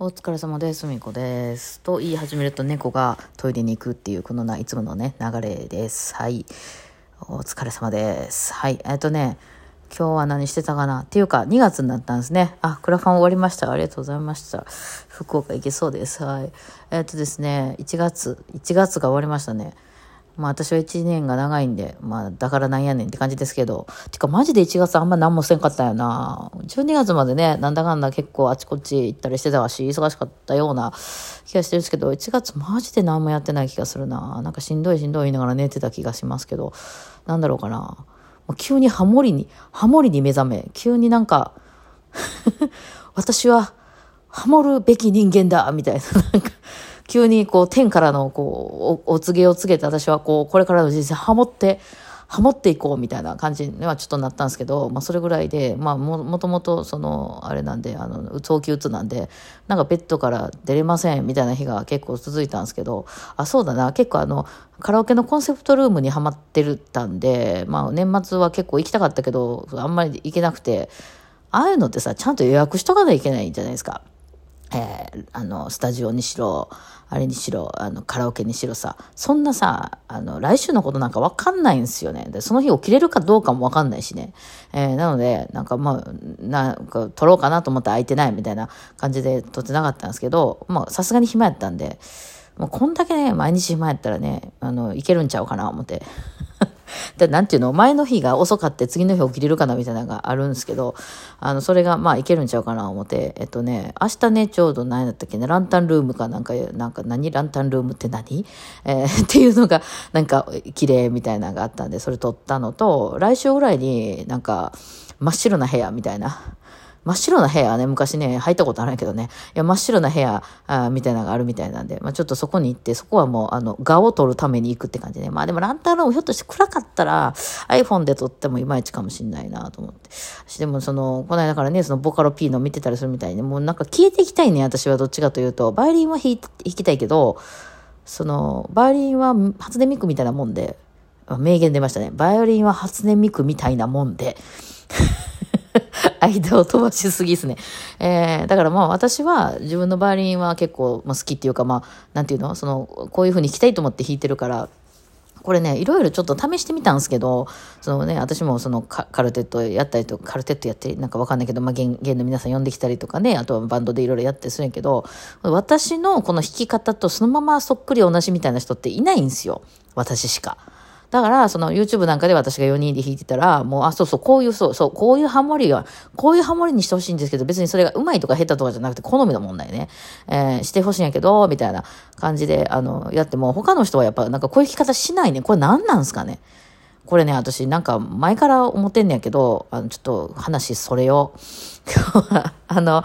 お疲れ様です。みこです。と言い始めると猫がトイレに行くっていうこのないつものね、流れです。はい。お疲れ様です。はい。えっとね、今日は何してたかな？っていうか、2月になったんですね。あ、クラファン終わりました。ありがとうございました。福岡行けそうです。はい。えっとですね、1月、1月が終わりましたね。まあ私は1年が長いんで、まあだからなんやねんって感じですけど、てかマジで1月あんま何もせんかったよな。12月までね、なんだかんだ結構あちこち行ったりしてたし、忙しかったような気がしてるんですけど、1月マジで何もやってない気がするな。なんかしんどいしんどい言いながら寝てた気がしますけど、なんだろうかな。急にハモリに、ハモリに目覚め、急になんか、私はハモるべき人間だみたいな、なんか、急にこう天からのこうお告げを告げて私はこうこれからの人生ハモってハモっていこうみたいな感じにはちょっとなったんですけど、まあ、それぐらいで、まあ、ももともとそのあれなんであの早期うつなんでなんかベッドから出れませんみたいな日が結構続いたんですけどあそうだな結構あのカラオケのコンセプトルームにはまってるったんで、まあ、年末は結構行きたかったけどあんまり行けなくてああいうのってさちゃんと予約しとかないといけないんじゃないですか。えー、あの、スタジオにしろ、あれにしろ、あの、カラオケにしろさ、そんなさ、あの、来週のことなんかわかんないんですよね。で、その日起きれるかどうかもわかんないしね。えー、なので、なんかまあ、なんか撮ろうかなと思って空いてないみたいな感じで撮ってなかったんですけど、さすがに暇やったんで、もうこんだけね、毎日暇やったらね、あの、いけるんちゃうかな、思って。で、なんていうの？前の日が遅かって次の日起きれるかなみたいなのがあるんですけど、あの、それがまあいけるんちゃうかな思って、えっとね、明日ね、ちょうど何だったっけね、ランタンルームかなんか、なんか何？ランタンルームって何？えー、っていうのが、なんか綺麗みたいなのがあったんで、それ撮ったのと、来週ぐらいになんか真っ白な部屋みたいな、真っ白な部屋ね、昔ね、入ったことあるんやけどね、いや、真っ白な部屋あみたいなのがあるみたいなんで、まあちょっとそこに行って、そこはもう、あの、画を撮るために行くって感じね。まあでもランタンルームひょっとして暗かったら、iPhone で撮ってもいまいちかもしんないなと思って。でもその、この間からね、そのボカロ P の見てたりするみたいに、もうなんか消えていきたいね、私はどっちかというと。バイオリンは弾弾きたいけど、その、バイオリンは初音ミクみたいなもんで、名言出ましたね。バイオリンは初音ミクみたいなもんで。間を飛ばしすぎですね。えー、だからまあ私は自分のバイオリンは結構ま好きっていうかまあ、なんていうの？その、こういう風に弾きたいと思って弾いてるから、これね、いろいろちょっと試してみたんですけど、そのね、私もそのカルテットやったりとか、カルテットやってなんかわかんないけど、まあ、弦、弦の皆さん呼んできたりとかね、あとはバンドでいろいろやったりするんやけど、私のこの弾き方とそのままそっくり同じみたいな人っていないんですよ。私しか。だから、その YouTube なんかで私が4人で弾いてたら、もう、あ、そうそう、こういう、そう、そう、こういうハモリは、こういうハモリにしてほしいんですけど、別にそれが上手いとか下手とかじゃなくて、好みの問題ね。えー、してほしいんやけど、みたいな感じで、あの、やっても、他の人はやっぱ、なんかこういう弾き方しないね。これ何なんすかね。これね、私なんか前から思ってんねやけど、あの、ちょっと話それを、今日は、あの、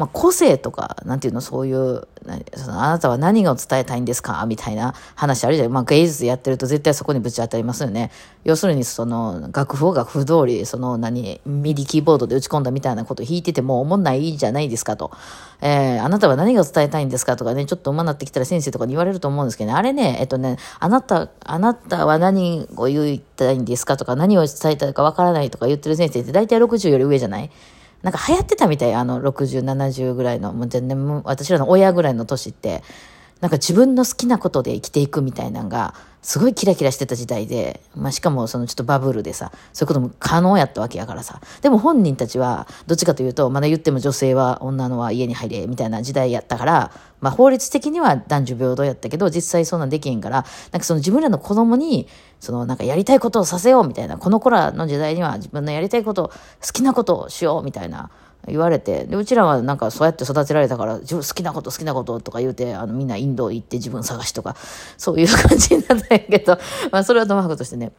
まあ、個性とか、なんていうの、そういう、そのあなたは何を伝えたいんですか？みたいな話あるじゃん。まあ、芸術やってると絶対そこにぶち当たりますよね。要するに、その、楽譜を楽譜通り、その、何、ミディキーボードで打ち込んだみたいなこと弾いてても思んないじゃないですかと。えー、あなたは何が伝えたいんですかとかね、ちょっと馬になってきたら先生とかに言われると思うんですけどね、あれね、えっとね、あなた、あなたは何を言いたいんですかとか、何を伝えたいかわからないとか言ってる先生って大体60より上じゃない？なんか流行ってたみたい、あの、60、70ぐらいの、もう全然、私らの親ぐらいの年って、なんか自分の好きなことで生きていくみたいなのが、すごいキラキラしてた時代で、まあしかもそのちょっとバブルでさ、そういうことも可能やったわけやからさ。でも本人たちは、どっちかというと、まだ言っても女性は女のは家に入れ、みたいな時代やったから、まあ法律的には男女平等やったけど、実際そんなんできへんから、なんかその自分らの子供に、そのなんかやりたいことをさせようみたいな、この子らの時代には自分のやりたいこと、好きなことをしようみたいな、言われて、で、うちらはなんかそうやって育てられたから、自分好きなこと好きなこととか言うて、あのみんなインド行って自分探しとか、そういう感じになったんやけど、まあそれはともかくとしてね、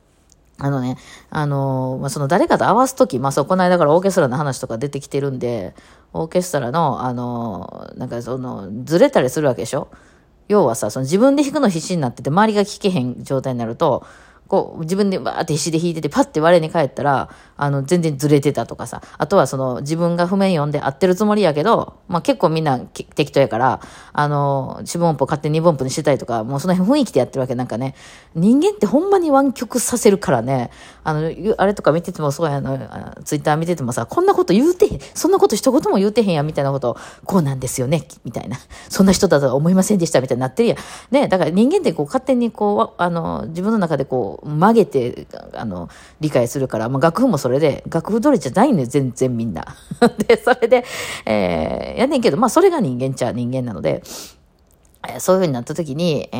あのね、あのまあ、その誰かと合わすとき、まあ、そう、この間からオーケストラの話とか出てきてるんで、オーケストラの、あのなんかその、ずれたりするわけでしょ？要はさ、その自分で弾くの必死になってて、周りが聴けへん状態になると、こう、自分でバーって必死で弾いてて、パッて我に返ったら、あの、全然ずれてたとかさ。あとはその、自分が譜面読んで合ってるつもりやけど、まあ結構みんな適当やから、あの、四分音符勝手に二分音符にしてたりとか、もうその辺雰囲気でやってるわけなんかね。人間ってほんまに湾曲させるからね、あの、あれとか見ててもそうやの、ツイッター見ててもさ、こんなこと言うてへん、そんなこと一言も言うてへんや、みたいなこと、こうなんですよね、みたいな。そんな人だとは思いませんでした、みたいになってるやん。ね、だから人間ってこう勝手にこう、あの、自分の中でこう、曲げて、あの、理解するから、まあ、楽譜もそれで、楽譜どれじゃないのよ、全然みんな。で、それで、えー、やねんけど、まあ、それが人間ちゃ人間なので、そういう風になった時に、え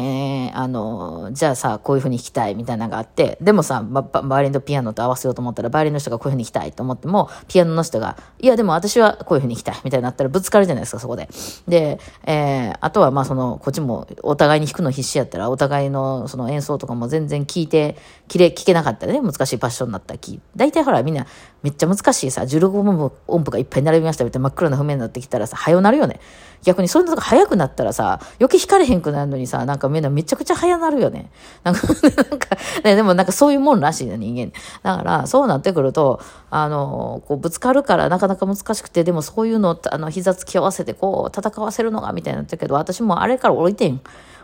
ー、あの、じゃあさ、こういう風に弾きたいみたいなのがあって、でもさ、ババイオリンとピアノと合わせようと思ったら、バイオリンの人がこういう風に弾きたいと思っても、ピアノの人が、いや、でも私はこういう風に弾きたいみたいになったらぶつかるじゃないですか、そこで。で、えー、あとはまあその、こっちもお互いに弾くの必死やったら、お互いのその演奏とかも全然聞いて、きれ、聞けなかったらね、難しいパッションになったら聞大体ほらみんな、めっちゃ難しいさ、16音音符がいっぱい並びましたみたいな真っ黒な譜面になってきたらさ、早うなるよね。逆にそういうのが早くなったらさ、余計光れへんくなるのにさ、なんかみんなめちゃくちゃ早なるよね。なんか、なんか、ね、でもなんかそういうもんらしいな、人間。だから、そうなってくると、あの、こう、ぶつかるからなかなか難しくて、でもそういうの、あの、膝つき合わせて、こう、戦わせるのが、みたいになったけど、私もあれから降りてん。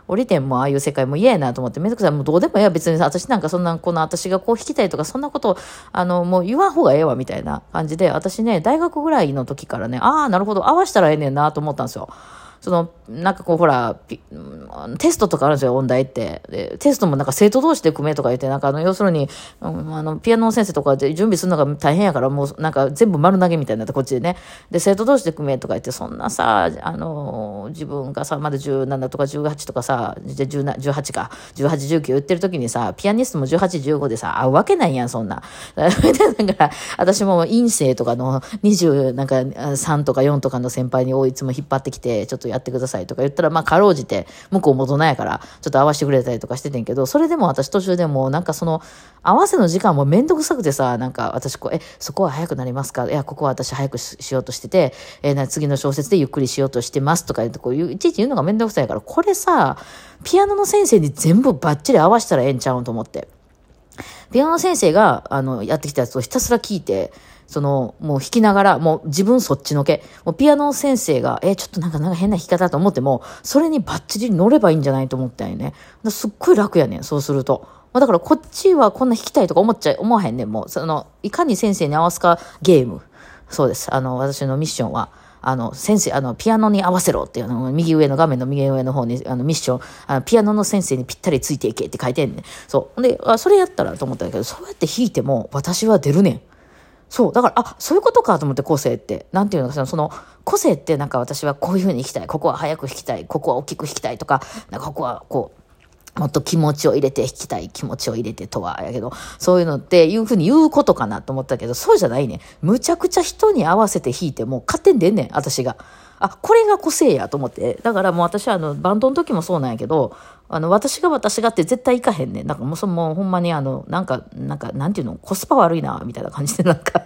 降りてんもああいう世界も嫌やなと思って、めんどくさい。もうどうでもええわ。別に私なんかそんな、この私がこう弾きたいとか、そんなこと、あの、もう言わん方がええわ、みたいな感じで、私ね、大学ぐらいの時からね、ああ、なるほど、合わしたらええねんなと思ったんですよ。その、なんかこうほら、テストとかあるんですよ、音大って。で、テストもなんか生徒同士で組めとか言って、なんかあの、要するに、うん、あの、ピアノの先生とかで準備するのが大変やから、もうなんか全部丸投げみたいになって、こっちでね。で、生徒同士で組めとか言って、そんなさ、あの、自分がさ、まだ17とか18とかさ、で18か、18、19言ってる時にさ、ピアニストも18、15でさ、会うわけないやん、そんな。だから、私も院生とかの20、なんか3とか4とかの先輩にいつも引っ張ってきて、ちょっととやってくださいとか言ったら、まあ、かろうじて、向こうも大人やから、ちょっと合わせてくれたりとかしててんけど、それでも私途中でも、なんかその、合わせの時間もめんどくさくてさ、なんか私こう、え、そこは早くなりますか？いや、ここは私早くしようとしてて、えー、次の小説でゆっくりしようとしてますとか言って、こういう、いちいち言うのがめんどくさいから、これさ、ピアノの先生に全部バッチリ合わせたらええんちゃうんと思って。ピアノ先生が、あの、やってきたやつをひたすら聞いて、その、もう弾きながら、もう自分そっちのけ。もうピアノ先生が、えちょっとなんかなんか変な弾き方だと思っても、それにバッチリ乗ればいいんじゃないと思ったんよね。すっごい楽やねん、そうすると。まあだからこっちはこんな弾きたいとか思っちゃ、思わへんねん、もう。その、いかに先生に合わすかゲーム。そうです。あの、私のミッションは。あの、先生、あの、ピアノに合わせろっていうの、右上の画面の右上の方に、あの、ミッション、あの、ピアノの先生にぴったりついていけって書いてんねん。そう。で、あ、それやったらと思ったんだけど、そうやって弾いても、私は出るねん。そう。だから、あ、そういうことかと思って個性って。なんていうのか、その、個性ってなんか私はこういうふうに弾きたい。ここは早く弾きたい。ここは大きく弾きたいとか、なんかここはこう、もっと気持ちを入れて弾きたい気持ちを入れてとはやけど、そういうのっていうふうに言うことかなと思ったけど、そうじゃないね。むちゃくちゃ人に合わせて弾いても勝手に出んねん、私が。あ、これが個性やと思って。だからもう私はあの、バンドの時もそうなんやけど、あの、私が私がって絶対行かへんねん。なんかもうそのほんまにあの、なんか、なんか、なんていうの、コスパ悪いな、みたいな感じでなんか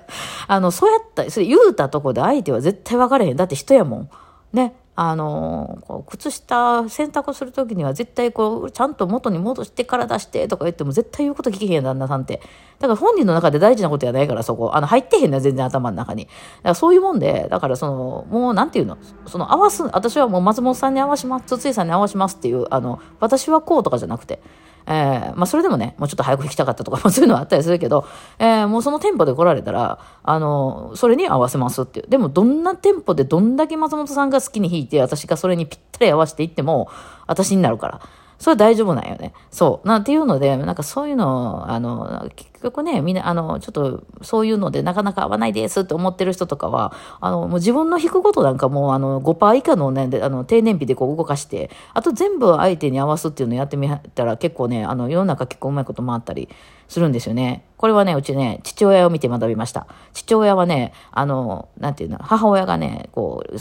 あの、そうやった、それ言うたとこで相手は絶対分かれへん。だって人やもん。ね。あのこう靴下洗濯する時には絶対こうちゃんと元に戻してから出してとか言っても絶対言うこと聞けへんや旦那さんって。だから本人の中で大事なことやないからそこあの入ってへんね全然頭の中に。だからそういうもんでだからそのもうなんていうの？その合わす私はもう松本さんに合わします筒井さんに合わしますっていうあの私はこうとかじゃなくて。えー、まあそれでもね、もうちょっと早く弾きたかったとか、そういうのはあったりするけど、えー、もうその店舗で来られたら、あの、それに合わせますっていう。でもどんな店舗でどんだけ松本さんが好きに弾いて、私がそれにぴったり合わせていっても、私になるから。それは大丈夫なんよね。そう。なんていうので、なんかそういうの、あの、結局ね、みんな、あの、ちょっと、そういうのでなかなか合わないですって思ってる人とかは、あの、もう自分の弾くことなんかもう、あの、5%以下のね、あの、低燃費でこう動かして、あと全部相手に合わすっていうのをやってみたら結構ね、あの、世の中結構うまいこと回ったりするんですよね。これはね、うちね、父親を見て学びました。父親はね、あの、なんていうの、母親がね、こう、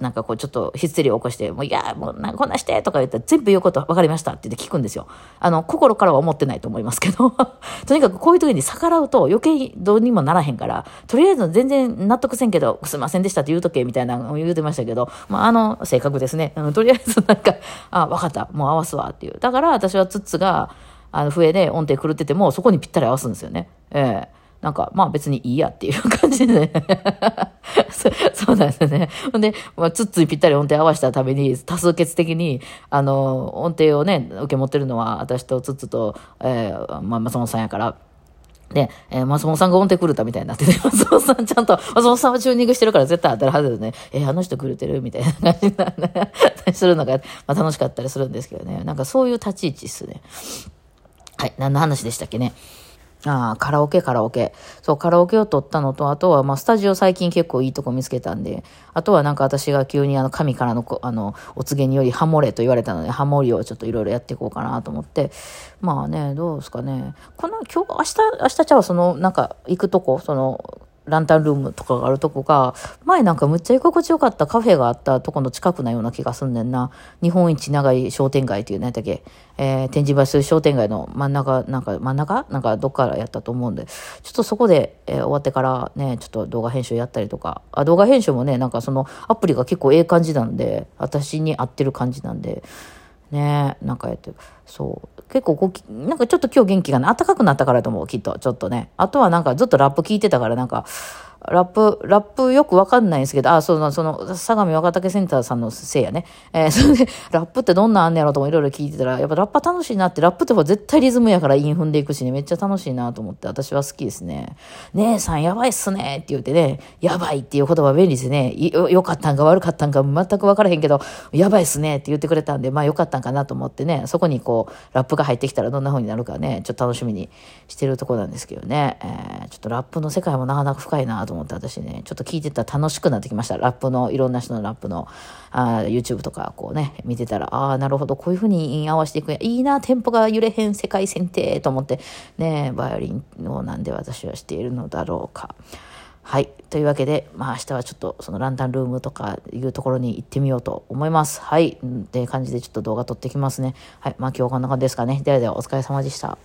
なんかこうちょっとヒステリーを起こして、もういや、もうなこんなしてとか言ったら全部言うこと分かりましたって言って聞くんですよ。あの、心からは思ってないと思いますけど、とにかくこういう時に逆らうと余計どうにもならへんから、とりあえず全然納得せんけど、すいませんでしたって言うとけみたいなのを言うてましたけど、まあ、あの、性格ですね。あのとりあえずなんか、あ、分かった、もう合わすわっていう。だから私はツッツが、あの笛で音程狂ってても、そこにぴったり合わすんですよね。ええなんか、まあ別にいいやっていう感じで、そ。そうなんですね。ほんで、まあ、つっついぴったり音程合わせたために、多数決的に、あの、音程をね、受け持ってるのは、私とつっつと、えー、まあ、松本さんやから、で、えー、松本さんが音程狂ったみたいになってて、松本さんちゃんと、松本さんはチューニングしてるから絶対当たるはずでね。えー、あの人狂ってる？みたいな感じにな するのが、まあ楽しかったりするんですけどね。なんかそういう立ち位置っすね。はい、何の話でしたっけね。ああ、カラオケ、カラオケ。そう、カラオケを撮ったのと、あとは、まあ、スタジオ最近結構いいとこ見つけたんで、あとはなんか私が急にあの、神からの、あの、お告げによりハモれと言われたので、ハモりをちょっといろいろやっていこうかなと思って、まあね、どうですかね。この、今日、明日、明日ちゃう、その、なんか、行くとこ、その、ランタンルームとかがあるとこが、前なんかむっちゃ居心地よかったカフェがあったとこの近くなような気がすんねんな。日本一長い商店街っていう何だっけ、えー、天神橋商店街の真ん中、なんか真ん中？なんかどっからやったと思うんで、ちょっとそこで、えー、終わってからね、ちょっと動画編集やったりとか、あ、動画編集もね、なんかそのアプリが結構ええ感じなんで、私に合ってる感じなんで、ねなんかやってそう。結構こうなんかちょっと今日元気がね暖かくなったからと思うきっと。ちょっとね。あとはなんかずっとラップ聞いてたからなんかラップ、ラップよくわかんないんですけど、あ、その、その、相模若竹センターさんのせいやね。えー、それで、ラップってどんなんあんねやろともいろいろ聞いてたら、やっぱラッパ楽しいなって、ラップって絶対リズムやから韻踏んでいくしね、めっちゃ楽しいなと思って、私は好きですね。姉さんやばいっすねって言ってね、やばいっていう言葉便利ですね。よ、かったんか悪かったんか全くわからへんけど、やばいっすねって言ってくれたんで、まあよかったんかなと思ってね、そこにこう、ラップが入ってきたらどんな風になるかね、ちょっと楽しみにしてるとこなんですけどね。えー、ちょっとラップの世界もなかなか深いなとと思って私ね、ちょっと聞いてたら楽しくなってきました。ラップの、いろんな人のラップの、あ YouTube とかこうね、見てたら、ああ、なるほど、こういうふうに合わせていくんや。いいな、テンポが揺れへん世界線ってと思って、ね、バイオリンをなんで私はしているのだろうか。はい。というわけで、まあ明日はちょっとそのランタンルームとかいうところに行ってみようと思います。はい。って感じでちょっと動画撮ってきますね。はい。まあ今日はこんな感じですかね。ではではお疲れ様でした。